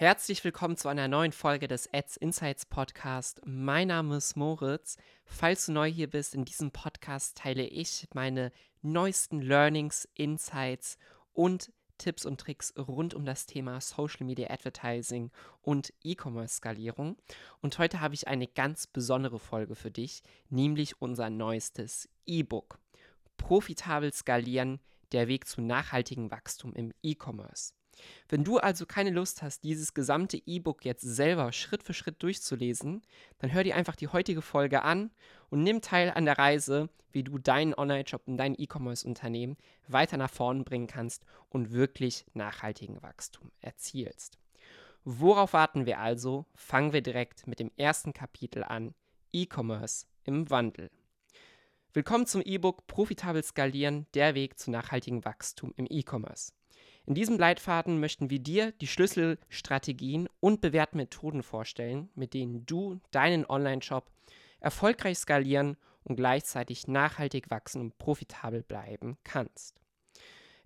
Herzlich willkommen zu einer neuen Folge des Ads Insights Podcast. Mein Name ist Moritz. Falls du neu hier bist, in diesem Podcast teile ich meine neuesten Learnings, Insights und Tipps und Tricks rund um das Thema Social Media Advertising und E-Commerce-Skalierung. Und heute habe ich eine ganz besondere Folge für dich, nämlich unser neuestes E-Book. Profitabel skalieren, der Weg zu nachhaltigem Wachstum im E-Commerce. Wenn du also keine Lust hast, dieses gesamte E-Book jetzt selber Schritt für Schritt durchzulesen, dann hör dir einfach die heutige Folge an und nimm teil an der Reise, wie du deinen Online-Shop und dein E-Commerce-Unternehmen weiter nach vorne bringen kannst und wirklich nachhaltigen Wachstum erzielst. Worauf warten wir also? Fangen wir direkt mit dem ersten Kapitel an: E-Commerce im Wandel. Willkommen zum E-Book Profitabel skalieren, der Weg zu nachhaltigem Wachstum im E-Commerce. In diesem Leitfaden möchten wir dir die Schlüsselstrategien und bewährten Methoden vorstellen, mit denen du deinen Online-Shop erfolgreich skalieren und gleichzeitig nachhaltig wachsen und profitabel bleiben kannst.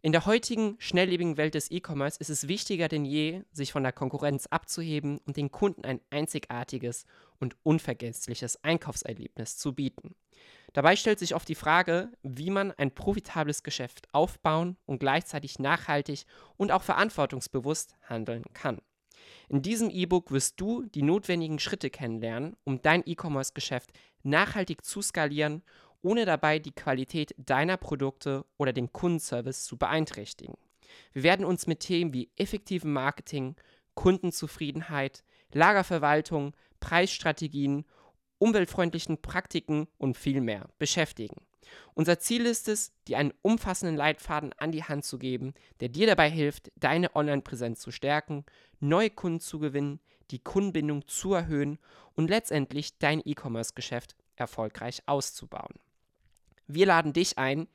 In der heutigen schnelllebigen Welt des E-Commerce ist es wichtiger denn je, sich von der Konkurrenz abzuheben und den Kunden ein einzigartiges und unvergessliches Einkaufserlebnis zu bieten. Dabei stellt sich oft die Frage, wie man ein profitables Geschäft aufbauen und gleichzeitig nachhaltig und auch verantwortungsbewusst handeln kann. In diesem E-Book wirst du die notwendigen Schritte kennenlernen, um dein E-Commerce-Geschäft nachhaltig zu skalieren, ohne dabei die Qualität deiner Produkte oder den Kundenservice zu beeinträchtigen. Wir werden uns mit Themen wie effektivem Marketing, Kundenzufriedenheit, Lagerverwaltung, Preisstrategien umweltfreundlichen Praktiken und viel mehr beschäftigen. Unser Ziel ist es, dir einen umfassenden Leitfaden an die Hand zu geben, der dir dabei hilft, deine Online-Präsenz zu stärken, neue Kunden zu gewinnen, die Kundenbindung zu erhöhen und letztendlich dein E-Commerce-Geschäft erfolgreich auszubauen. Wir laden dich ein,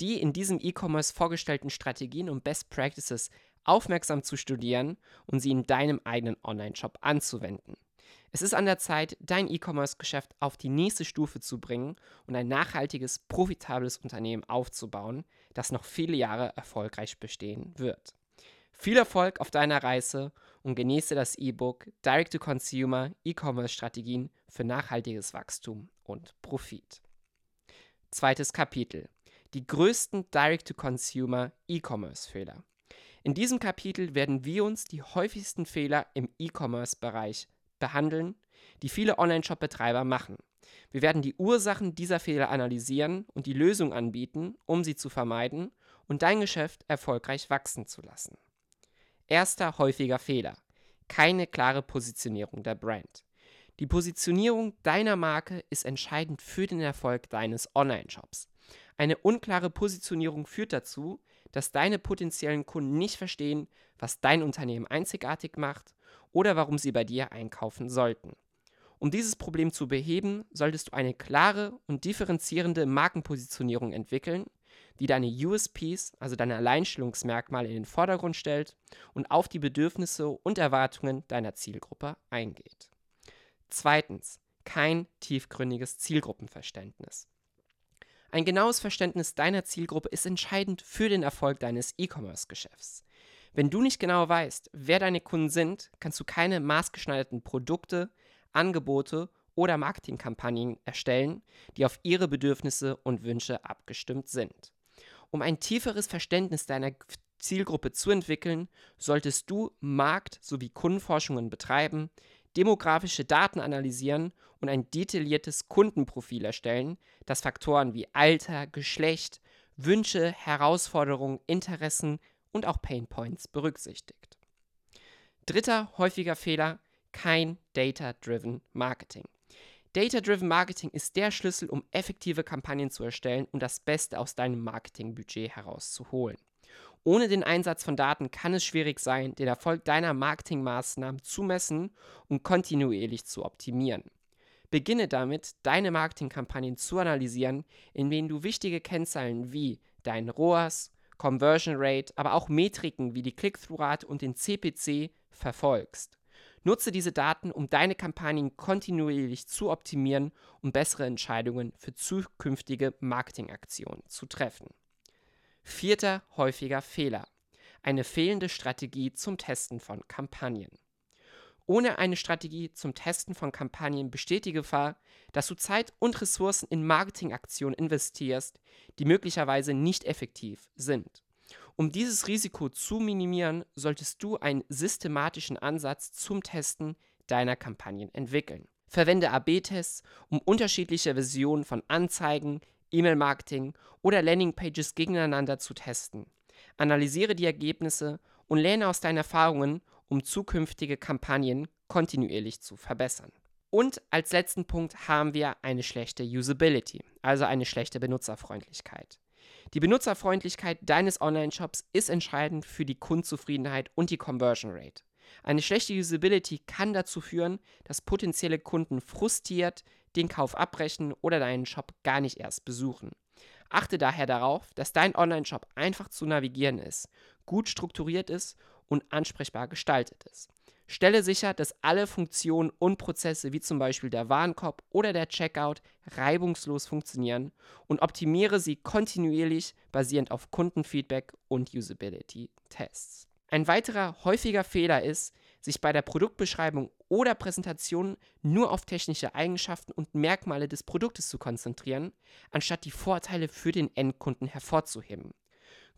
die in diesem E-Commerce vorgestellten Strategien und Best Practices aufmerksam zu studieren und sie in deinem eigenen Online-Shop anzuwenden. Es ist an der Zeit, dein E-Commerce-Geschäft auf die nächste Stufe zu bringen und ein nachhaltiges, profitables Unternehmen aufzubauen, das noch viele Jahre erfolgreich bestehen wird. Viel Erfolg auf deiner Reise und genieße das E-Book Direct-to-Consumer E-Commerce-Strategien für nachhaltiges Wachstum und Profit. Zweites Kapitel. Die größten Direct-to-Consumer E-Commerce-Fehler. In diesem Kapitel werden wir uns die häufigsten Fehler im E-Commerce-Bereich behandeln, die viele Online-Shop-Betreiber machen. Wir werden die Ursachen dieser Fehler analysieren und die Lösung anbieten, um sie zu vermeiden und dein Geschäft erfolgreich wachsen zu lassen. Erster häufiger Fehler. Keine klare Positionierung der Brand. Die Positionierung deiner Marke ist entscheidend für den Erfolg deines Online-Shops. Eine unklare Positionierung führt dazu, dass deine potenziellen Kunden nicht verstehen, was dein Unternehmen einzigartig macht oder warum sie bei dir einkaufen sollten. Um dieses Problem zu beheben, solltest du eine klare und differenzierende Markenpositionierung entwickeln, die deine USPs, also deine Alleinstellungsmerkmale, in den Vordergrund stellt und auf die Bedürfnisse und Erwartungen deiner Zielgruppe eingeht. Zweitens, kein tiefgründiges Zielgruppenverständnis. Ein genaues Verständnis deiner Zielgruppe ist entscheidend für den Erfolg deines E-Commerce-Geschäfts. Wenn du nicht genau weißt, wer deine Kunden sind, kannst du keine maßgeschneiderten Produkte, Angebote oder Marketingkampagnen erstellen, die auf ihre Bedürfnisse und Wünsche abgestimmt sind. Um ein tieferes Verständnis deiner Zielgruppe zu entwickeln, solltest du Markt- sowie Kundenforschungen betreiben, demografische Daten analysieren und ein detailliertes Kundenprofil erstellen, das Faktoren wie Alter, Geschlecht, Wünsche, Herausforderungen, Interessen und auch Painpoints berücksichtigt. Dritter häufiger Fehler, kein Data-Driven Marketing. Data-Driven Marketing ist der Schlüssel, um effektive Kampagnen zu erstellen und das Beste aus deinem Marketingbudget herauszuholen. Ohne den Einsatz von Daten kann es schwierig sein, den Erfolg deiner Marketingmaßnahmen zu messen und kontinuierlich zu optimieren. Beginne damit, deine Marketingkampagnen zu analysieren, in denen du wichtige Kennzahlen wie dein ROAS, Conversion Rate, aber auch Metriken wie die Click-Through-Rate und den CPC verfolgst. Nutze diese Daten, um deine Kampagnen kontinuierlich zu optimieren und bessere Entscheidungen für zukünftige Marketingaktionen zu treffen. Vierter häufiger Fehler. Eine fehlende Strategie zum Testen von Kampagnen. Ohne eine Strategie zum Testen von Kampagnen besteht die Gefahr, dass du Zeit und Ressourcen in Marketingaktionen investierst, die möglicherweise nicht effektiv sind. Um dieses Risiko zu minimieren, solltest du einen systematischen Ansatz zum Testen deiner Kampagnen entwickeln. Verwende AB-Tests, um unterschiedliche Versionen von Anzeigen, E-Mail-Marketing oder Landingpages gegeneinander zu testen. Analysiere die Ergebnisse und lerne aus deinen Erfahrungen, um zukünftige Kampagnen kontinuierlich zu verbessern. Und als letzten Punkt haben wir eine schlechte Usability, also eine schlechte Benutzerfreundlichkeit. Die Benutzerfreundlichkeit deines Online-Shops ist entscheidend für die Kundenzufriedenheit und die Conversion Rate. Eine schlechte Usability kann dazu führen, dass potenzielle Kunden frustriert den Kauf abbrechen oder deinen Shop gar nicht erst besuchen. Achte daher darauf, dass dein Online-Shop einfach zu navigieren ist, gut strukturiert ist und ansprechbar gestaltet ist. Stelle sicher, dass alle Funktionen und Prozesse wie zum Beispiel der Warenkorb oder der Checkout reibungslos funktionieren und optimiere sie kontinuierlich basierend auf Kundenfeedback und Usability-Tests. Ein weiterer häufiger Fehler ist, sich bei der Produktbeschreibung oder Präsentation nur auf technische Eigenschaften und Merkmale des Produktes zu konzentrieren, anstatt die Vorteile für den Endkunden hervorzuheben.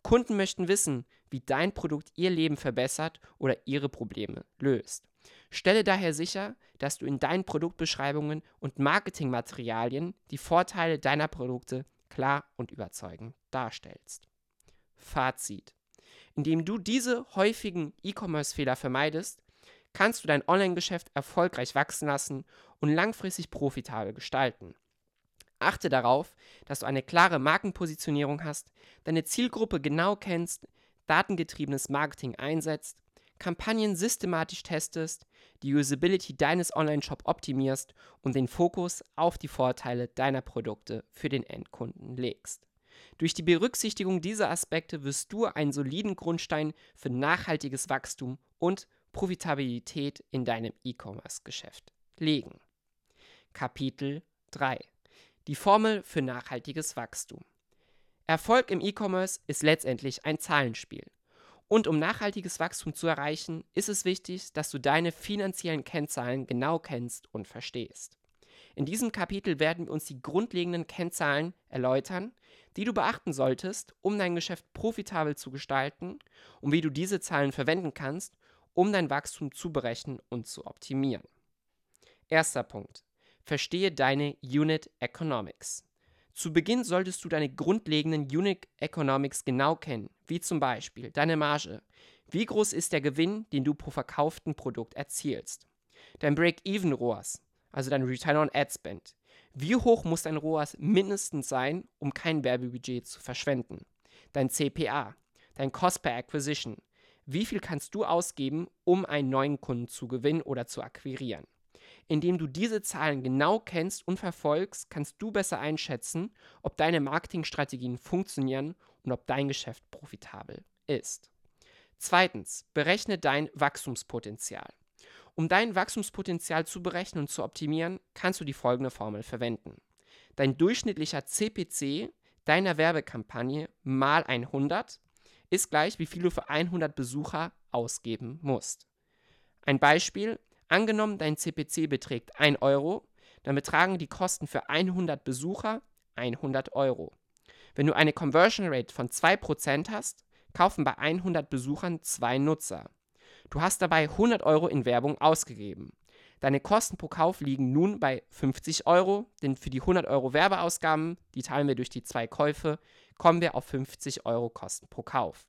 Kunden möchten wissen, wie dein Produkt ihr Leben verbessert oder ihre Probleme löst. Stelle daher sicher, dass du in deinen Produktbeschreibungen und Marketingmaterialien die Vorteile deiner Produkte klar und überzeugend darstellst. Fazit. Indem du diese häufigen E-Commerce-Fehler vermeidest, kannst du dein Online-Geschäft erfolgreich wachsen lassen und langfristig profitabel gestalten. Achte darauf, dass du eine klare Markenpositionierung hast, deine Zielgruppe genau kennst, datengetriebenes Marketing einsetzt, Kampagnen systematisch testest, die Usability deines Online-Shop optimierst und den Fokus auf die Vorteile deiner Produkte für den Endkunden legst. Durch die Berücksichtigung dieser Aspekte wirst du einen soliden Grundstein für nachhaltiges Wachstum und Profitabilität in deinem E-Commerce-Geschäft legen. Kapitel 3 die Formel für nachhaltiges Wachstum. Erfolg im E-Commerce ist letztendlich ein Zahlenspiel. Und um nachhaltiges Wachstum zu erreichen, ist es wichtig, dass du deine finanziellen Kennzahlen genau kennst und verstehst. In diesem Kapitel werden wir uns die grundlegenden Kennzahlen erläutern, die du beachten solltest, um dein Geschäft profitabel zu gestalten und wie du diese Zahlen verwenden kannst, um dein Wachstum zu berechnen und zu optimieren. Erster Punkt. Verstehe deine Unit Economics. Zu Beginn solltest du deine grundlegenden Unit Economics genau kennen, wie zum Beispiel deine Marge. Wie groß ist der Gewinn, den du pro verkauften Produkt erzielst? Dein Break-Even-ROAS, also dein Return on Ad Spend. Wie hoch muss dein ROAS mindestens sein, um kein Werbebudget zu verschwenden? Dein CPA, dein Cost per Acquisition. Wie viel kannst du ausgeben, um einen neuen Kunden zu gewinnen oder zu akquirieren? Indem du diese Zahlen genau kennst und verfolgst, kannst du besser einschätzen, ob deine Marketingstrategien funktionieren und ob dein Geschäft profitabel ist. Zweitens, berechne dein Wachstumspotenzial. Um dein Wachstumspotenzial zu berechnen und zu optimieren, kannst du die folgende Formel verwenden. Dein durchschnittlicher CPC deiner Werbekampagne mal 100 ist gleich, wie viel du für 100 Besucher ausgeben musst. Ein Beispiel, Angenommen, dein CPC beträgt 1 Euro, dann betragen die Kosten für 100 Besucher 100 Euro. Wenn du eine Conversion Rate von 2% hast, kaufen bei 100 Besuchern zwei Nutzer. Du hast dabei 100 Euro in Werbung ausgegeben. Deine Kosten pro Kauf liegen nun bei 50 Euro, denn für die 100 Euro Werbeausgaben, die teilen wir durch die zwei Käufe, kommen wir auf 50 Euro Kosten pro Kauf.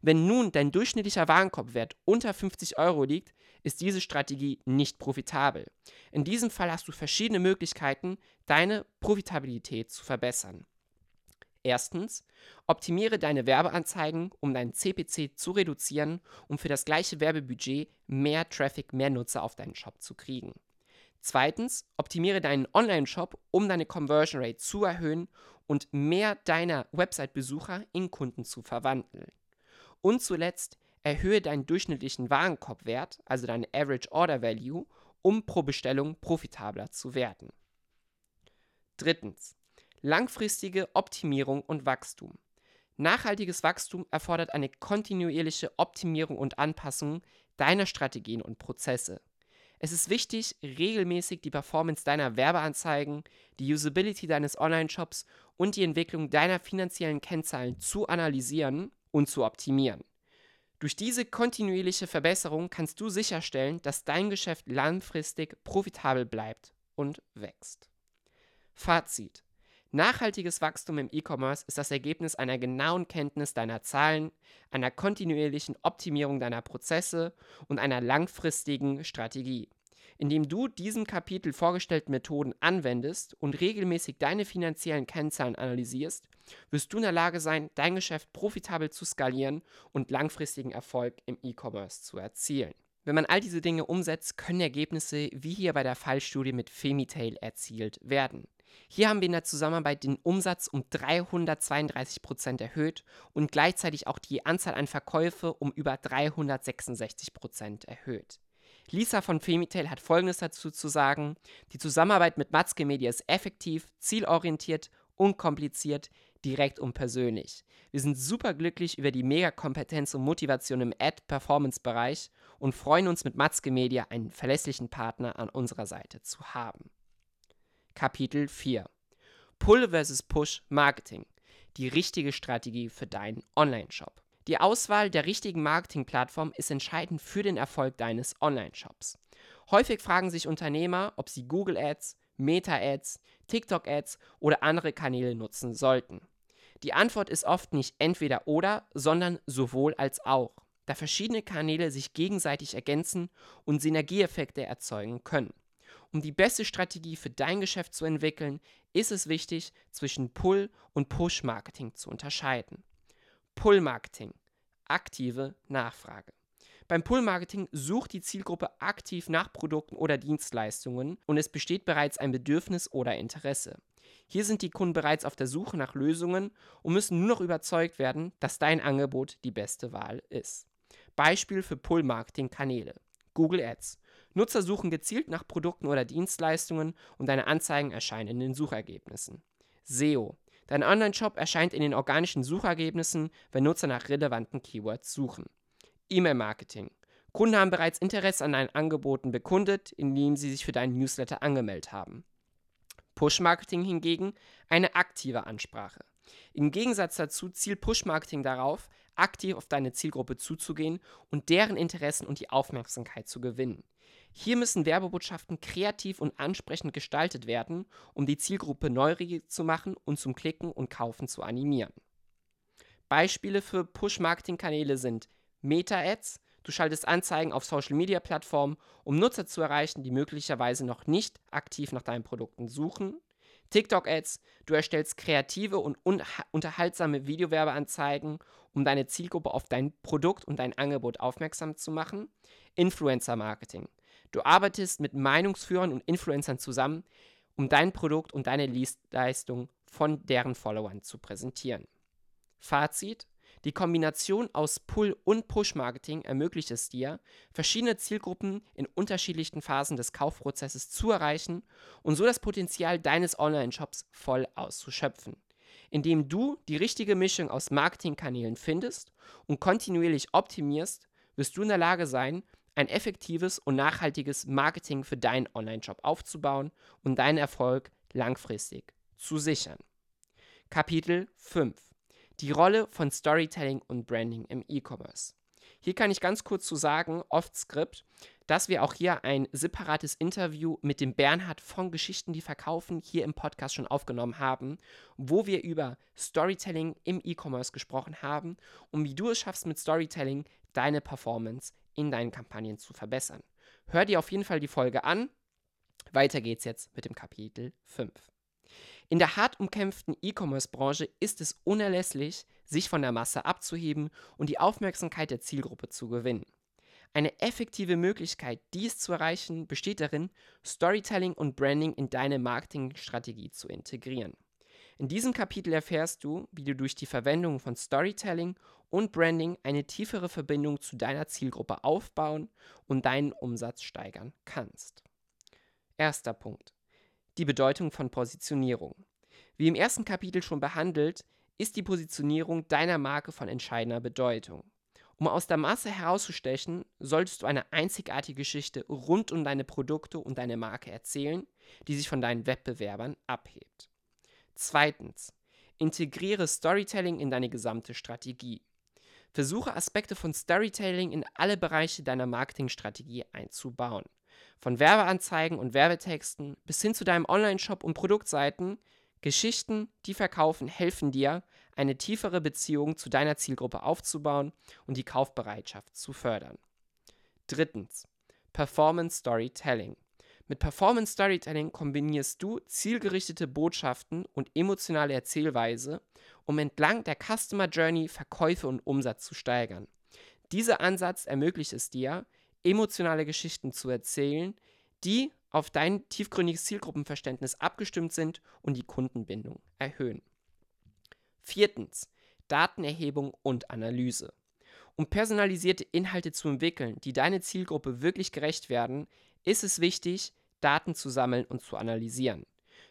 Wenn nun dein durchschnittlicher Warenkorbwert unter 50 Euro liegt, ist diese Strategie nicht profitabel. In diesem Fall hast du verschiedene Möglichkeiten, deine Profitabilität zu verbessern. Erstens, optimiere deine Werbeanzeigen, um deinen CPC zu reduzieren, um für das gleiche Werbebudget mehr Traffic, mehr Nutzer auf deinen Shop zu kriegen. Zweitens, optimiere deinen Online-Shop, um deine Conversion Rate zu erhöhen und mehr deiner Website-Besucher in Kunden zu verwandeln. Und zuletzt, erhöhe deinen durchschnittlichen Warenkorbwert, also deine Average Order Value, um pro Bestellung profitabler zu werden. Drittens. Langfristige Optimierung und Wachstum. Nachhaltiges Wachstum erfordert eine kontinuierliche Optimierung und Anpassung deiner Strategien und Prozesse. Es ist wichtig, regelmäßig die Performance deiner Werbeanzeigen, die Usability deines Online-Shops und die Entwicklung deiner finanziellen Kennzahlen zu analysieren und zu optimieren. Durch diese kontinuierliche Verbesserung kannst du sicherstellen, dass dein Geschäft langfristig profitabel bleibt und wächst. Fazit. Nachhaltiges Wachstum im E-Commerce ist das Ergebnis einer genauen Kenntnis deiner Zahlen, einer kontinuierlichen Optimierung deiner Prozesse und einer langfristigen Strategie. Indem du diesen Kapitel vorgestellten Methoden anwendest und regelmäßig deine finanziellen Kennzahlen analysierst, wirst du in der Lage sein, dein Geschäft profitabel zu skalieren und langfristigen Erfolg im E-Commerce zu erzielen. Wenn man all diese Dinge umsetzt, können Ergebnisse wie hier bei der Fallstudie mit Femitail erzielt werden. Hier haben wir in der Zusammenarbeit den Umsatz um 332 Prozent erhöht und gleichzeitig auch die Anzahl an Verkäufe um über 366 Prozent erhöht. Lisa von Femitail hat folgendes dazu zu sagen: Die Zusammenarbeit mit Matzke Media ist effektiv, zielorientiert, unkompliziert, direkt und persönlich. Wir sind super glücklich über die Mega-Kompetenz und Motivation im Ad-Performance-Bereich und freuen uns mit Matzke Media einen verlässlichen Partner an unserer Seite zu haben. Kapitel 4 Pull vs. Push Marketing. Die richtige Strategie für deinen Online-Shop. Die Auswahl der richtigen Marketingplattform ist entscheidend für den Erfolg deines Online-Shops. Häufig fragen sich Unternehmer, ob sie Google Ads, Meta Ads, TikTok Ads oder andere Kanäle nutzen sollten. Die Antwort ist oft nicht entweder oder, sondern sowohl als auch, da verschiedene Kanäle sich gegenseitig ergänzen und Synergieeffekte erzeugen können. Um die beste Strategie für dein Geschäft zu entwickeln, ist es wichtig, zwischen Pull- und Push-Marketing zu unterscheiden. Pull-Marketing. Aktive Nachfrage. Beim Pull-Marketing sucht die Zielgruppe aktiv nach Produkten oder Dienstleistungen und es besteht bereits ein Bedürfnis oder Interesse. Hier sind die Kunden bereits auf der Suche nach Lösungen und müssen nur noch überzeugt werden, dass dein Angebot die beste Wahl ist. Beispiel für Pull-Marketing-Kanäle. Google Ads. Nutzer suchen gezielt nach Produkten oder Dienstleistungen und deine Anzeigen erscheinen in den Suchergebnissen. SEO. Dein Online-Shop erscheint in den organischen Suchergebnissen, wenn Nutzer nach relevanten Keywords suchen. E-Mail-Marketing. Kunden haben bereits Interesse an deinen Angeboten bekundet, indem sie sich für deinen Newsletter angemeldet haben. Push-Marketing hingegen eine aktive Ansprache. Im Gegensatz dazu zielt Push-Marketing darauf, aktiv auf deine Zielgruppe zuzugehen und deren Interessen und die Aufmerksamkeit zu gewinnen. Hier müssen Werbebotschaften kreativ und ansprechend gestaltet werden, um die Zielgruppe neugierig zu machen und zum Klicken und Kaufen zu animieren. Beispiele für Push-Marketing-Kanäle sind Meta-Ads. Du schaltest Anzeigen auf Social-Media-Plattformen, um Nutzer zu erreichen, die möglicherweise noch nicht aktiv nach deinen Produkten suchen. TikTok-Ads. Du erstellst kreative und unterhaltsame Videowerbeanzeigen, um deine Zielgruppe auf dein Produkt und dein Angebot aufmerksam zu machen. Influencer-Marketing. Du arbeitest mit Meinungsführern und Influencern zusammen, um dein Produkt und deine Leistung von deren Followern zu präsentieren. Fazit: Die Kombination aus Pull- und Push-Marketing ermöglicht es dir, verschiedene Zielgruppen in unterschiedlichen Phasen des Kaufprozesses zu erreichen und so das Potenzial deines Online-Shops voll auszuschöpfen. Indem du die richtige Mischung aus Marketingkanälen findest und kontinuierlich optimierst, wirst du in der Lage sein, ein effektives und nachhaltiges Marketing für deinen Online-Shop aufzubauen und deinen Erfolg langfristig zu sichern. Kapitel 5 Die Rolle von Storytelling und Branding im E-Commerce. Hier kann ich ganz kurz zu sagen, oft Skript, dass wir auch hier ein separates Interview mit dem Bernhard von Geschichten, die verkaufen, hier im Podcast schon aufgenommen haben, wo wir über Storytelling im E-Commerce gesprochen haben und wie du es schaffst mit Storytelling deine Performance in deinen Kampagnen zu verbessern. Hör dir auf jeden Fall die Folge an. Weiter geht's jetzt mit dem Kapitel 5. In der hart umkämpften E-Commerce-Branche ist es unerlässlich, sich von der Masse abzuheben und die Aufmerksamkeit der Zielgruppe zu gewinnen. Eine effektive Möglichkeit, dies zu erreichen, besteht darin, Storytelling und Branding in deine Marketingstrategie zu integrieren. In diesem Kapitel erfährst du, wie du durch die Verwendung von Storytelling und Branding eine tiefere Verbindung zu deiner Zielgruppe aufbauen und deinen Umsatz steigern kannst. Erster Punkt. Die Bedeutung von Positionierung. Wie im ersten Kapitel schon behandelt, ist die Positionierung deiner Marke von entscheidender Bedeutung. Um aus der Masse herauszustechen, solltest du eine einzigartige Geschichte rund um deine Produkte und deine Marke erzählen, die sich von deinen Wettbewerbern abhebt. Zweitens, integriere Storytelling in deine gesamte Strategie. Versuche Aspekte von Storytelling in alle Bereiche deiner Marketingstrategie einzubauen. Von Werbeanzeigen und Werbetexten bis hin zu deinem Online-Shop und Produktseiten, Geschichten, die verkaufen, helfen dir, eine tiefere Beziehung zu deiner Zielgruppe aufzubauen und die Kaufbereitschaft zu fördern. Drittens. Performance Storytelling. Mit Performance Storytelling kombinierst du zielgerichtete Botschaften und emotionale Erzählweise, um entlang der Customer Journey Verkäufe und Umsatz zu steigern. Dieser Ansatz ermöglicht es dir, emotionale Geschichten zu erzählen, die auf dein tiefgründiges Zielgruppenverständnis abgestimmt sind und die Kundenbindung erhöhen. Viertens. Datenerhebung und Analyse. Um personalisierte Inhalte zu entwickeln, die deine Zielgruppe wirklich gerecht werden, ist es wichtig, Daten zu sammeln und zu analysieren.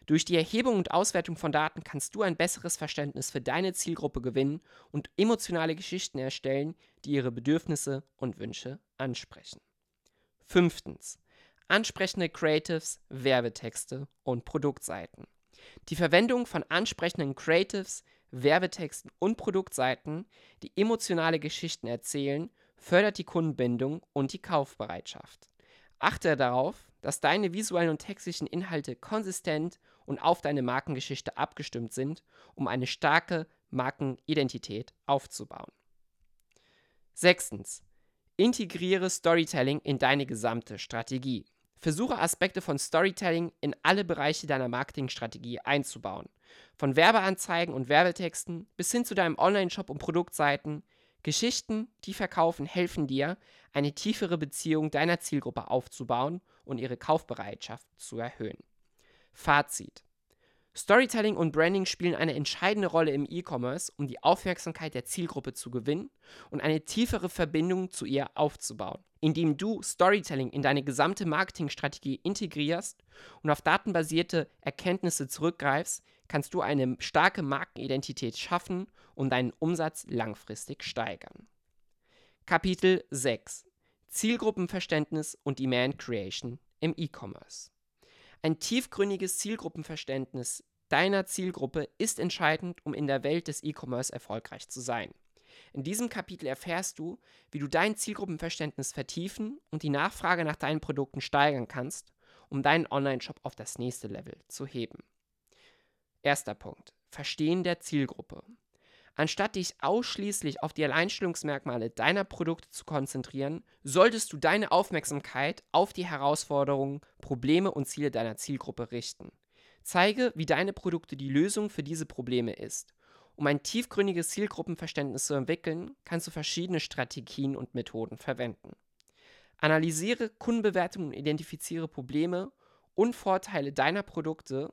Durch die Erhebung und Auswertung von Daten kannst du ein besseres Verständnis für deine Zielgruppe gewinnen und emotionale Geschichten erstellen, die ihre Bedürfnisse und Wünsche ansprechen. Fünftens. Ansprechende Creatives, Werbetexte und Produktseiten. Die Verwendung von ansprechenden Creatives, Werbetexten und Produktseiten, die emotionale Geschichten erzählen, fördert die Kundenbindung und die Kaufbereitschaft. Achte darauf, dass deine visuellen und textlichen Inhalte konsistent und auf deine Markengeschichte abgestimmt sind, um eine starke Markenidentität aufzubauen. Sechstens. Integriere Storytelling in deine gesamte Strategie. Versuche Aspekte von Storytelling in alle Bereiche deiner Marketingstrategie einzubauen. Von Werbeanzeigen und Werbetexten bis hin zu deinem Online-Shop und Produktseiten. Geschichten, die verkaufen, helfen dir, eine tiefere Beziehung deiner Zielgruppe aufzubauen und ihre Kaufbereitschaft zu erhöhen. Fazit. Storytelling und Branding spielen eine entscheidende Rolle im E-Commerce, um die Aufmerksamkeit der Zielgruppe zu gewinnen und eine tiefere Verbindung zu ihr aufzubauen. Indem du Storytelling in deine gesamte Marketingstrategie integrierst und auf datenbasierte Erkenntnisse zurückgreifst, kannst du eine starke Markenidentität schaffen und deinen Umsatz langfristig steigern. Kapitel 6 Zielgruppenverständnis und Demand Creation im E-Commerce. Ein tiefgründiges Zielgruppenverständnis deiner Zielgruppe ist entscheidend, um in der Welt des E-Commerce erfolgreich zu sein. In diesem Kapitel erfährst du, wie du dein Zielgruppenverständnis vertiefen und die Nachfrage nach deinen Produkten steigern kannst, um deinen Online-Shop auf das nächste Level zu heben. Erster Punkt. Verstehen der Zielgruppe. Anstatt dich ausschließlich auf die Alleinstellungsmerkmale deiner Produkte zu konzentrieren, solltest du deine Aufmerksamkeit auf die Herausforderungen, Probleme und Ziele deiner Zielgruppe richten. Zeige, wie deine Produkte die Lösung für diese Probleme ist. Um ein tiefgründiges Zielgruppenverständnis zu entwickeln, kannst du verschiedene Strategien und Methoden verwenden. Analysiere Kundenbewertungen und identifiziere Probleme und Vorteile deiner Produkte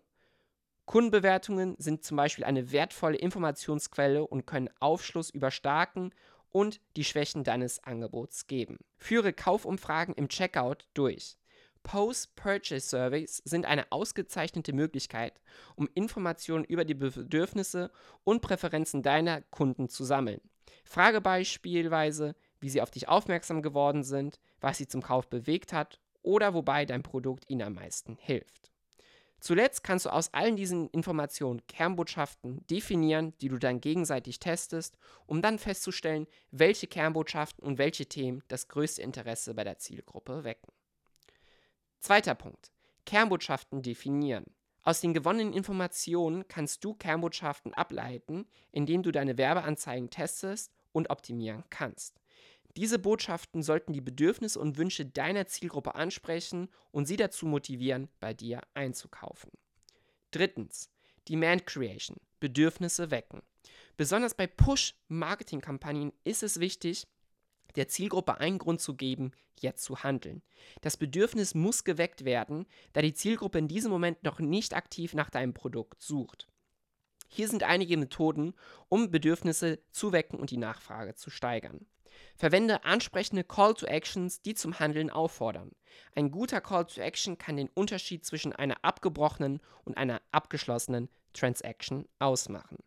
Kundenbewertungen sind zum Beispiel eine wertvolle Informationsquelle und können Aufschluss über Starken und die Schwächen deines Angebots geben. Führe Kaufumfragen im Checkout durch. Post-Purchase Surveys sind eine ausgezeichnete Möglichkeit, um Informationen über die Bedürfnisse und Präferenzen deiner Kunden zu sammeln. Frage beispielsweise, wie sie auf dich aufmerksam geworden sind, was sie zum Kauf bewegt hat oder wobei dein Produkt ihnen am meisten hilft. Zuletzt kannst du aus allen diesen Informationen Kernbotschaften definieren, die du dann gegenseitig testest, um dann festzustellen, welche Kernbotschaften und welche Themen das größte Interesse bei der Zielgruppe wecken. Zweiter Punkt. Kernbotschaften definieren. Aus den gewonnenen Informationen kannst du Kernbotschaften ableiten, indem du deine Werbeanzeigen testest und optimieren kannst. Diese Botschaften sollten die Bedürfnisse und Wünsche deiner Zielgruppe ansprechen und sie dazu motivieren, bei dir einzukaufen. Drittens, Demand Creation, Bedürfnisse wecken. Besonders bei Push-Marketing-Kampagnen ist es wichtig, der Zielgruppe einen Grund zu geben, jetzt zu handeln. Das Bedürfnis muss geweckt werden, da die Zielgruppe in diesem Moment noch nicht aktiv nach deinem Produkt sucht. Hier sind einige Methoden, um Bedürfnisse zu wecken und die Nachfrage zu steigern. Verwende ansprechende Call to Actions, die zum Handeln auffordern. Ein guter Call to Action kann den Unterschied zwischen einer abgebrochenen und einer abgeschlossenen Transaction ausmachen.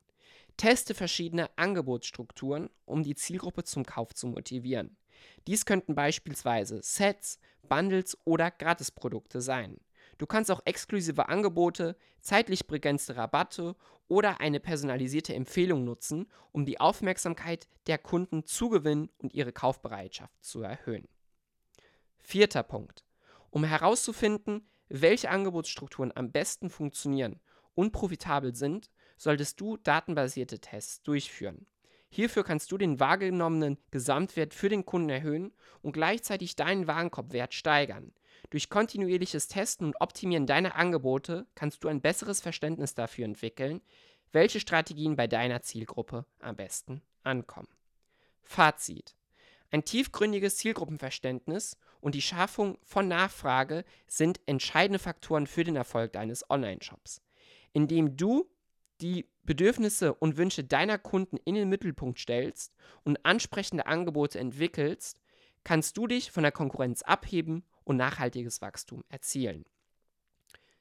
Teste verschiedene Angebotsstrukturen, um die Zielgruppe zum Kauf zu motivieren. Dies könnten beispielsweise Sets, Bundles oder Gratisprodukte sein. Du kannst auch exklusive Angebote, zeitlich begrenzte Rabatte oder eine personalisierte Empfehlung nutzen, um die Aufmerksamkeit der Kunden zu gewinnen und ihre Kaufbereitschaft zu erhöhen. Vierter Punkt. Um herauszufinden, welche Angebotsstrukturen am besten funktionieren und profitabel sind, solltest du datenbasierte Tests durchführen. Hierfür kannst du den wahrgenommenen Gesamtwert für den Kunden erhöhen und gleichzeitig deinen Warenkorbwert steigern. Durch kontinuierliches Testen und Optimieren deiner Angebote kannst du ein besseres Verständnis dafür entwickeln, welche Strategien bei deiner Zielgruppe am besten ankommen. Fazit. Ein tiefgründiges Zielgruppenverständnis und die Schaffung von Nachfrage sind entscheidende Faktoren für den Erfolg deines Online-Shops. Indem du die Bedürfnisse und Wünsche deiner Kunden in den Mittelpunkt stellst und ansprechende Angebote entwickelst, kannst du dich von der Konkurrenz abheben und nachhaltiges Wachstum erzielen.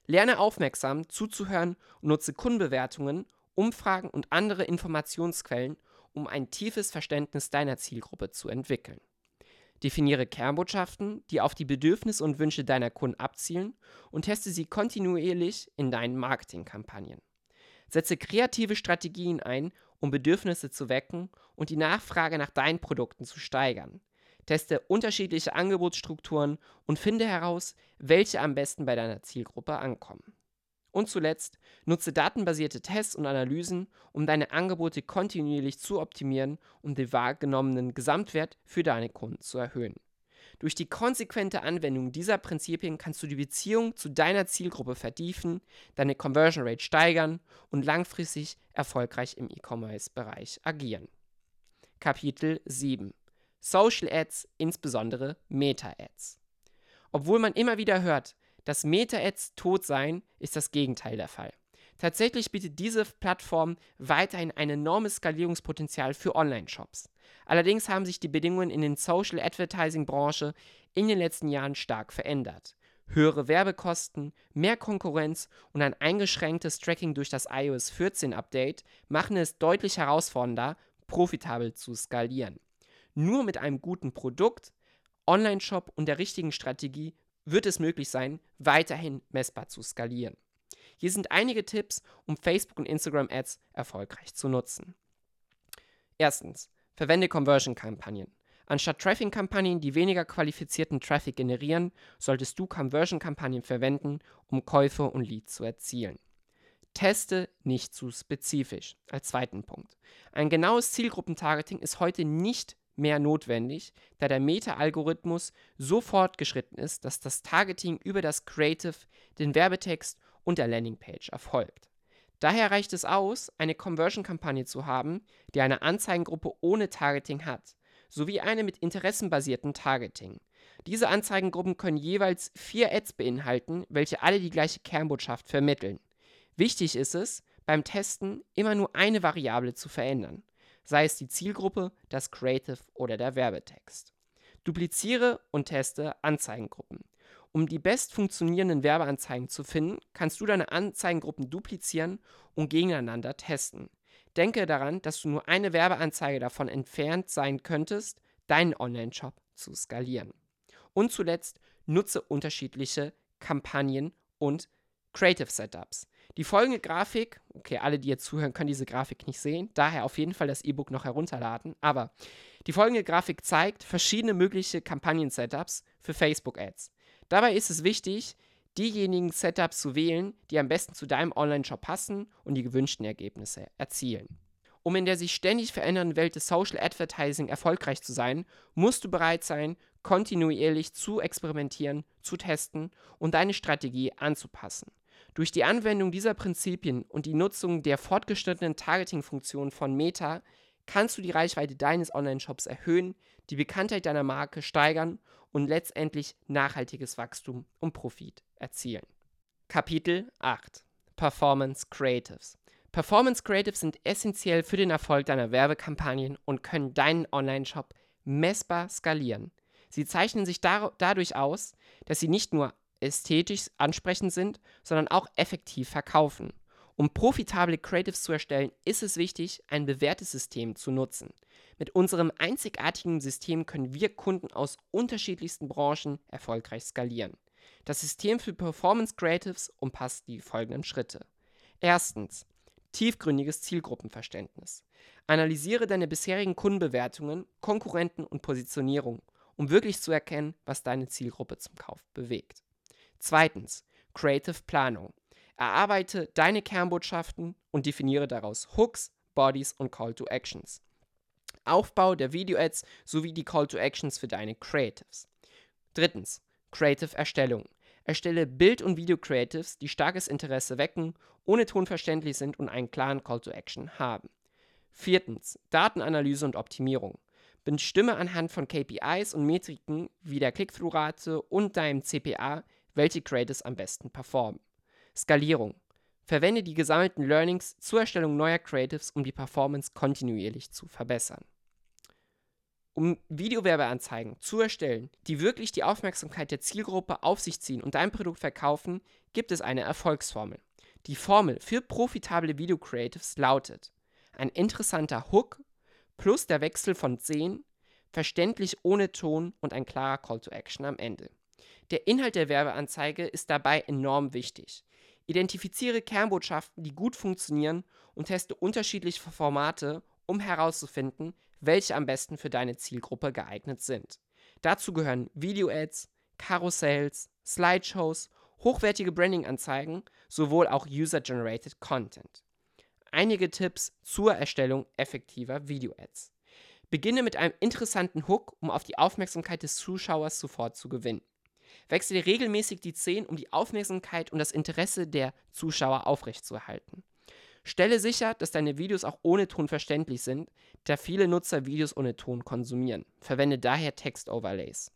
Lerne aufmerksam zuzuhören und nutze Kundenbewertungen, Umfragen und andere Informationsquellen, um ein tiefes Verständnis deiner Zielgruppe zu entwickeln. Definiere Kernbotschaften, die auf die Bedürfnisse und Wünsche deiner Kunden abzielen und teste sie kontinuierlich in deinen Marketingkampagnen. Setze kreative Strategien ein, um Bedürfnisse zu wecken und die Nachfrage nach deinen Produkten zu steigern. Teste unterschiedliche Angebotsstrukturen und finde heraus, welche am besten bei deiner Zielgruppe ankommen. Und zuletzt, nutze datenbasierte Tests und Analysen, um deine Angebote kontinuierlich zu optimieren und den wahrgenommenen Gesamtwert für deine Kunden zu erhöhen. Durch die konsequente Anwendung dieser Prinzipien kannst du die Beziehung zu deiner Zielgruppe vertiefen, deine Conversion Rate steigern und langfristig erfolgreich im E-Commerce-Bereich agieren. Kapitel 7 Social Ads, insbesondere Meta-Ads. Obwohl man immer wieder hört, dass Meta-Ads tot seien, ist das Gegenteil der Fall. Tatsächlich bietet diese Plattform weiterhin ein enormes Skalierungspotenzial für Online-Shops. Allerdings haben sich die Bedingungen in den Social Advertising Branche in den letzten Jahren stark verändert. Höhere Werbekosten, mehr Konkurrenz und ein eingeschränktes Tracking durch das iOS 14 Update machen es deutlich herausfordernder, profitabel zu skalieren. Nur mit einem guten Produkt, Online-Shop und der richtigen Strategie wird es möglich sein, weiterhin messbar zu skalieren. Hier sind einige Tipps, um Facebook und Instagram Ads erfolgreich zu nutzen. Erstens, Verwende Conversion-Kampagnen. Anstatt Traffic-Kampagnen, die weniger qualifizierten Traffic generieren, solltest du Conversion-Kampagnen verwenden, um Käufe und Leads zu erzielen. Teste nicht zu spezifisch. Als zweiten Punkt. Ein genaues Zielgruppentargeting ist heute nicht mehr notwendig, da der Meta-Algorithmus so fortgeschritten ist, dass das Targeting über das Creative, den Werbetext und der Landingpage erfolgt. Daher reicht es aus, eine Conversion-Kampagne zu haben, die eine Anzeigengruppe ohne Targeting hat, sowie eine mit interessenbasiertem Targeting. Diese Anzeigengruppen können jeweils vier Ads beinhalten, welche alle die gleiche Kernbotschaft vermitteln. Wichtig ist es, beim Testen immer nur eine Variable zu verändern, sei es die Zielgruppe, das Creative oder der Werbetext. Dupliziere und teste Anzeigengruppen. Um die best funktionierenden Werbeanzeigen zu finden, kannst du deine Anzeigengruppen duplizieren und gegeneinander testen. Denke daran, dass du nur eine Werbeanzeige davon entfernt sein könntest, deinen Online-Shop zu skalieren. Und zuletzt nutze unterschiedliche Kampagnen und Creative Setups. Die folgende Grafik, okay, alle, die jetzt zuhören, können diese Grafik nicht sehen, daher auf jeden Fall das E-Book noch herunterladen, aber die folgende Grafik zeigt verschiedene mögliche Kampagnen-Setups für Facebook-Ads. Dabei ist es wichtig, diejenigen Setups zu wählen, die am besten zu deinem Online-Shop passen und die gewünschten Ergebnisse erzielen. Um in der sich ständig verändernden Welt des Social Advertising erfolgreich zu sein, musst du bereit sein, kontinuierlich zu experimentieren, zu testen und deine Strategie anzupassen. Durch die Anwendung dieser Prinzipien und die Nutzung der fortgeschrittenen Targeting-Funktion von Meta kannst du die Reichweite deines Online-Shops erhöhen, die Bekanntheit deiner Marke steigern und letztendlich nachhaltiges Wachstum und Profit erzielen. Kapitel 8 Performance Creatives Performance Creatives sind essentiell für den Erfolg deiner Werbekampagnen und können deinen Online-Shop messbar skalieren. Sie zeichnen sich dadurch aus, dass sie nicht nur ästhetisch ansprechend sind, sondern auch effektiv verkaufen. Um profitable Creatives zu erstellen, ist es wichtig, ein bewährtes System zu nutzen. Mit unserem einzigartigen System können wir Kunden aus unterschiedlichsten Branchen erfolgreich skalieren. Das System für Performance Creatives umfasst die folgenden Schritte. Erstens. Tiefgründiges Zielgruppenverständnis. Analysiere deine bisherigen Kundenbewertungen, Konkurrenten und Positionierung, um wirklich zu erkennen, was deine Zielgruppe zum Kauf bewegt. Zweitens. Creative Planung. Erarbeite deine Kernbotschaften und definiere daraus Hooks, Bodies und Call to Actions. Aufbau der Video-Ads sowie die Call to Actions für deine Creatives. Drittens, Creative Erstellung. Erstelle Bild- und Video-Creatives, die starkes Interesse wecken, ohne Ton verständlich sind und einen klaren Call to Action haben. Viertens, Datenanalyse und Optimierung. Bestimme anhand von KPIs und Metriken wie der Click-Through-Rate und deinem CPA, welche Creatives am besten performen. Skalierung. Verwende die gesammelten Learnings zur Erstellung neuer Creatives, um die Performance kontinuierlich zu verbessern. Um Videowerbeanzeigen zu erstellen, die wirklich die Aufmerksamkeit der Zielgruppe auf sich ziehen und dein Produkt verkaufen, gibt es eine Erfolgsformel. Die Formel für profitable Video-Creatives lautet: ein interessanter Hook plus der Wechsel von Szenen, verständlich ohne Ton und ein klarer Call to Action am Ende. Der Inhalt der Werbeanzeige ist dabei enorm wichtig. Identifiziere Kernbotschaften, die gut funktionieren und teste unterschiedliche Formate, um herauszufinden, welche am besten für deine Zielgruppe geeignet sind. Dazu gehören Video-Ads, Karussells, Slideshows, hochwertige Branding-Anzeigen, sowohl auch User-Generated Content. Einige Tipps zur Erstellung effektiver Video-Ads. Beginne mit einem interessanten Hook, um auf die Aufmerksamkeit des Zuschauers sofort zu gewinnen. Wechsle regelmäßig die Szenen, um die Aufmerksamkeit und das Interesse der Zuschauer aufrechtzuerhalten. Stelle sicher, dass deine Videos auch ohne Ton verständlich sind, da viele Nutzer Videos ohne Ton konsumieren. Verwende daher Text-Overlays.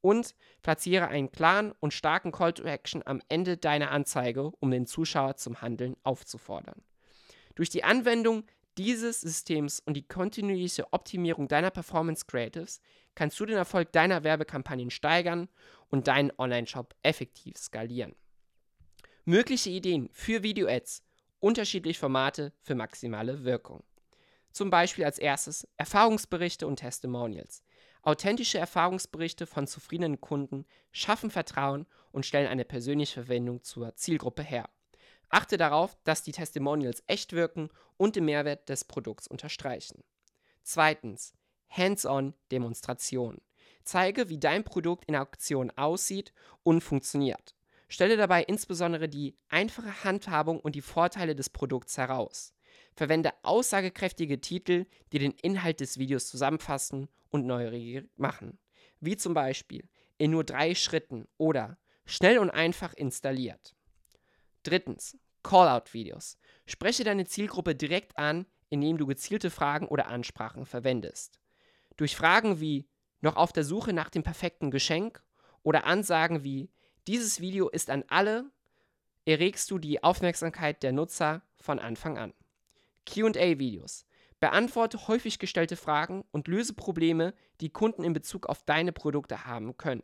Und platziere einen klaren und starken Call to Action am Ende deiner Anzeige, um den Zuschauer zum Handeln aufzufordern. Durch die Anwendung dieses Systems und die kontinuierliche Optimierung deiner Performance Creatives kannst du den Erfolg deiner Werbekampagnen steigern und deinen Online-Shop effektiv skalieren. Mögliche Ideen für Video-Ads, unterschiedliche Formate für maximale Wirkung. Zum Beispiel als erstes Erfahrungsberichte und Testimonials. Authentische Erfahrungsberichte von zufriedenen Kunden schaffen Vertrauen und stellen eine persönliche Verwendung zur Zielgruppe her. Achte darauf, dass die Testimonials echt wirken und den Mehrwert des Produkts unterstreichen. Zweitens, Hands-on-Demonstration. Zeige, wie dein Produkt in Aktion aussieht und funktioniert. Stelle dabei insbesondere die einfache Handhabung und die Vorteile des Produkts heraus. Verwende aussagekräftige Titel, die den Inhalt des Videos zusammenfassen und neugierig machen. Wie zum Beispiel in nur drei Schritten oder schnell und einfach installiert. Drittens, Callout-Videos. Spreche deine Zielgruppe direkt an, indem du gezielte Fragen oder Ansprachen verwendest. Durch Fragen wie noch auf der Suche nach dem perfekten Geschenk oder Ansagen wie dieses Video ist an alle, erregst du die Aufmerksamkeit der Nutzer von Anfang an. QA-Videos. Beantworte häufig gestellte Fragen und löse Probleme, die Kunden in Bezug auf deine Produkte haben können.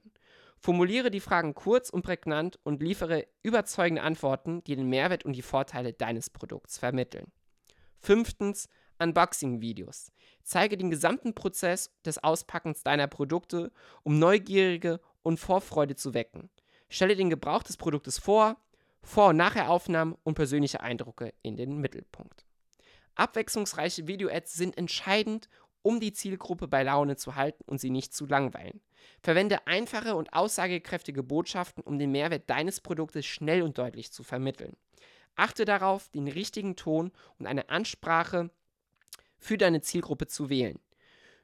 Formuliere die Fragen kurz und prägnant und liefere überzeugende Antworten, die den Mehrwert und die Vorteile deines Produkts vermitteln. Fünftens, Unboxing-Videos. Zeige den gesamten Prozess des Auspackens deiner Produkte, um Neugierige und Vorfreude zu wecken. Stelle den Gebrauch des Produktes vor, Vor- und Nachheraufnahmen und persönliche Eindrücke in den Mittelpunkt. Abwechslungsreiche Video-Ads sind entscheidend, um die Zielgruppe bei Laune zu halten und sie nicht zu langweilen. Verwende einfache und aussagekräftige Botschaften, um den Mehrwert deines Produktes schnell und deutlich zu vermitteln. Achte darauf, den richtigen Ton und eine Ansprache für deine Zielgruppe zu wählen.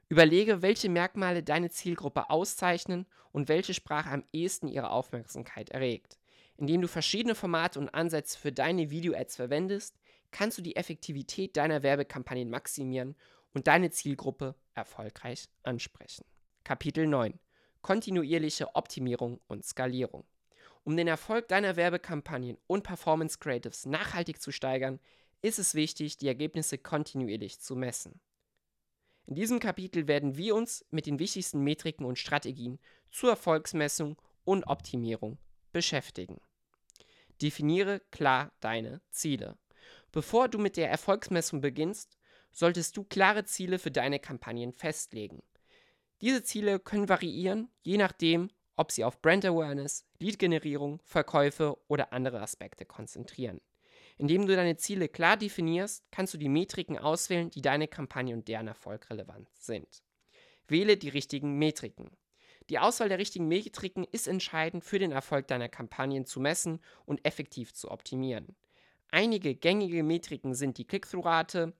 Überlege, welche Merkmale deine Zielgruppe auszeichnen und welche Sprache am ehesten ihre Aufmerksamkeit erregt. Indem du verschiedene Formate und Ansätze für deine Video-Ads verwendest, kannst du die Effektivität deiner Werbekampagnen maximieren und deine Zielgruppe erfolgreich ansprechen. Kapitel 9 Kontinuierliche Optimierung und Skalierung. Um den Erfolg deiner Werbekampagnen und Performance Creatives nachhaltig zu steigern, ist es wichtig, die Ergebnisse kontinuierlich zu messen. In diesem Kapitel werden wir uns mit den wichtigsten Metriken und Strategien zur Erfolgsmessung und Optimierung beschäftigen. Definiere klar deine Ziele. Bevor du mit der Erfolgsmessung beginnst, solltest du klare Ziele für deine Kampagnen festlegen. Diese Ziele können variieren, je nachdem, ob sie auf Brand Awareness, Lead-Generierung, Verkäufe oder andere Aspekte konzentrieren. Indem du deine Ziele klar definierst, kannst du die Metriken auswählen, die deine Kampagne und deren Erfolg relevant sind. Wähle die richtigen Metriken. Die Auswahl der richtigen Metriken ist entscheidend für den Erfolg deiner Kampagnen zu messen und effektiv zu optimieren. Einige gängige Metriken sind die Click-Through-Rate,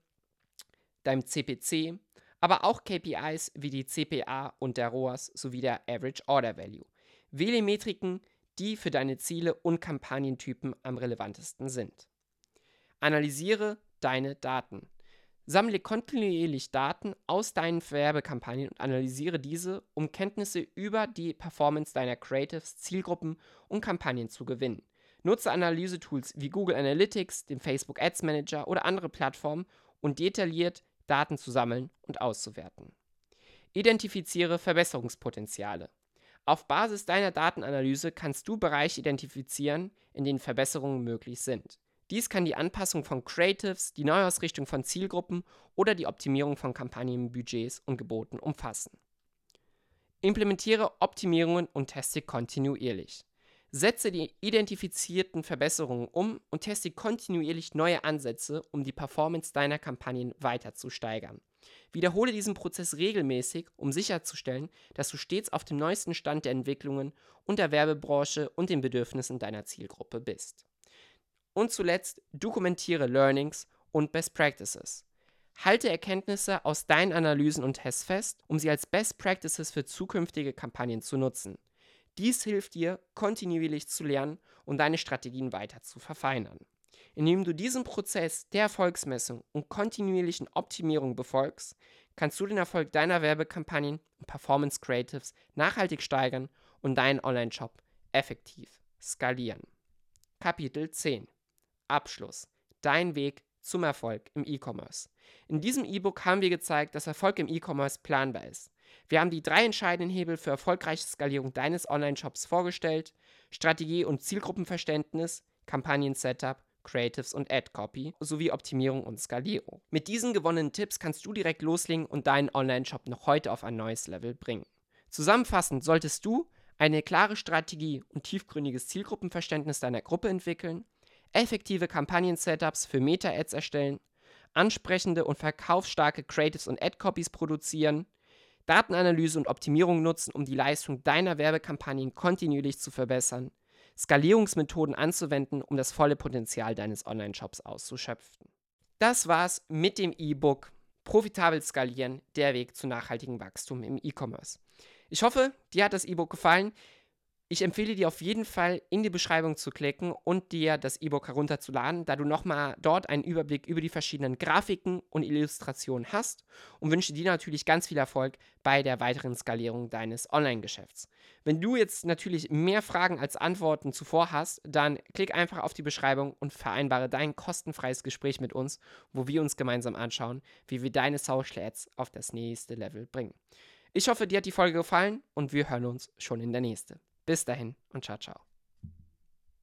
deinem CPC, aber auch KPIs wie die CPA und der ROAS sowie der Average Order Value. Wähle Metriken, die für deine Ziele und Kampagnentypen am relevantesten sind. Analysiere deine Daten. Sammle kontinuierlich Daten aus deinen Werbekampagnen und analysiere diese, um Kenntnisse über die Performance deiner Creatives, Zielgruppen und Kampagnen zu gewinnen. Nutze Analysetools wie Google Analytics, den Facebook Ads Manager oder andere Plattformen, um detailliert Daten zu sammeln und auszuwerten. Identifiziere Verbesserungspotenziale. Auf Basis deiner Datenanalyse kannst du Bereiche identifizieren, in denen Verbesserungen möglich sind. Dies kann die Anpassung von Creatives, die Neuausrichtung von Zielgruppen oder die Optimierung von Kampagnenbudgets und Geboten umfassen. Implementiere Optimierungen und teste kontinuierlich. Setze die identifizierten Verbesserungen um und teste kontinuierlich neue Ansätze, um die Performance deiner Kampagnen weiter zu steigern. Wiederhole diesen Prozess regelmäßig, um sicherzustellen, dass du stets auf dem neuesten Stand der Entwicklungen und der Werbebranche und den Bedürfnissen deiner Zielgruppe bist. Und zuletzt dokumentiere Learnings und Best Practices. Halte Erkenntnisse aus deinen Analysen und Tests fest, um sie als Best Practices für zukünftige Kampagnen zu nutzen. Dies hilft dir, kontinuierlich zu lernen und deine Strategien weiter zu verfeinern. Indem du diesen Prozess der Erfolgsmessung und kontinuierlichen Optimierung befolgst, kannst du den Erfolg deiner Werbekampagnen und Performance Creatives nachhaltig steigern und deinen Online-Shop effektiv skalieren. Kapitel 10 Abschluss. Dein Weg zum Erfolg im E-Commerce. In diesem E-Book haben wir gezeigt, dass Erfolg im E-Commerce planbar ist. Wir haben die drei entscheidenden Hebel für erfolgreiche Skalierung deines Online-Shops vorgestellt: Strategie und Zielgruppenverständnis, Kampagnen-Setup, Creatives und Ad-Copy sowie Optimierung und Skalierung. Mit diesen gewonnenen Tipps kannst du direkt loslegen und deinen Online-Shop noch heute auf ein neues Level bringen. Zusammenfassend solltest du eine klare Strategie und tiefgründiges Zielgruppenverständnis deiner Gruppe entwickeln, effektive Kampagnen-Setups für Meta-Ads erstellen, ansprechende und verkaufsstarke Creatives und Ad-Copies produzieren, Datenanalyse und Optimierung nutzen, um die Leistung deiner Werbekampagnen kontinuierlich zu verbessern, Skalierungsmethoden anzuwenden, um das volle Potenzial deines Online-Shops auszuschöpfen. Das war's mit dem E-Book Profitabel skalieren, der Weg zu nachhaltigem Wachstum im E-Commerce. Ich hoffe, dir hat das E-Book gefallen. Ich empfehle dir auf jeden Fall in die Beschreibung zu klicken und dir das E-Book herunterzuladen, da du nochmal dort einen Überblick über die verschiedenen Grafiken und Illustrationen hast und wünsche dir natürlich ganz viel Erfolg bei der weiteren Skalierung deines Online-Geschäfts. Wenn du jetzt natürlich mehr Fragen als Antworten zuvor hast, dann klick einfach auf die Beschreibung und vereinbare dein kostenfreies Gespräch mit uns, wo wir uns gemeinsam anschauen, wie wir deine Social Ads auf das nächste Level bringen. Ich hoffe, dir hat die Folge gefallen und wir hören uns schon in der nächsten. Bis dahin und ciao, ciao.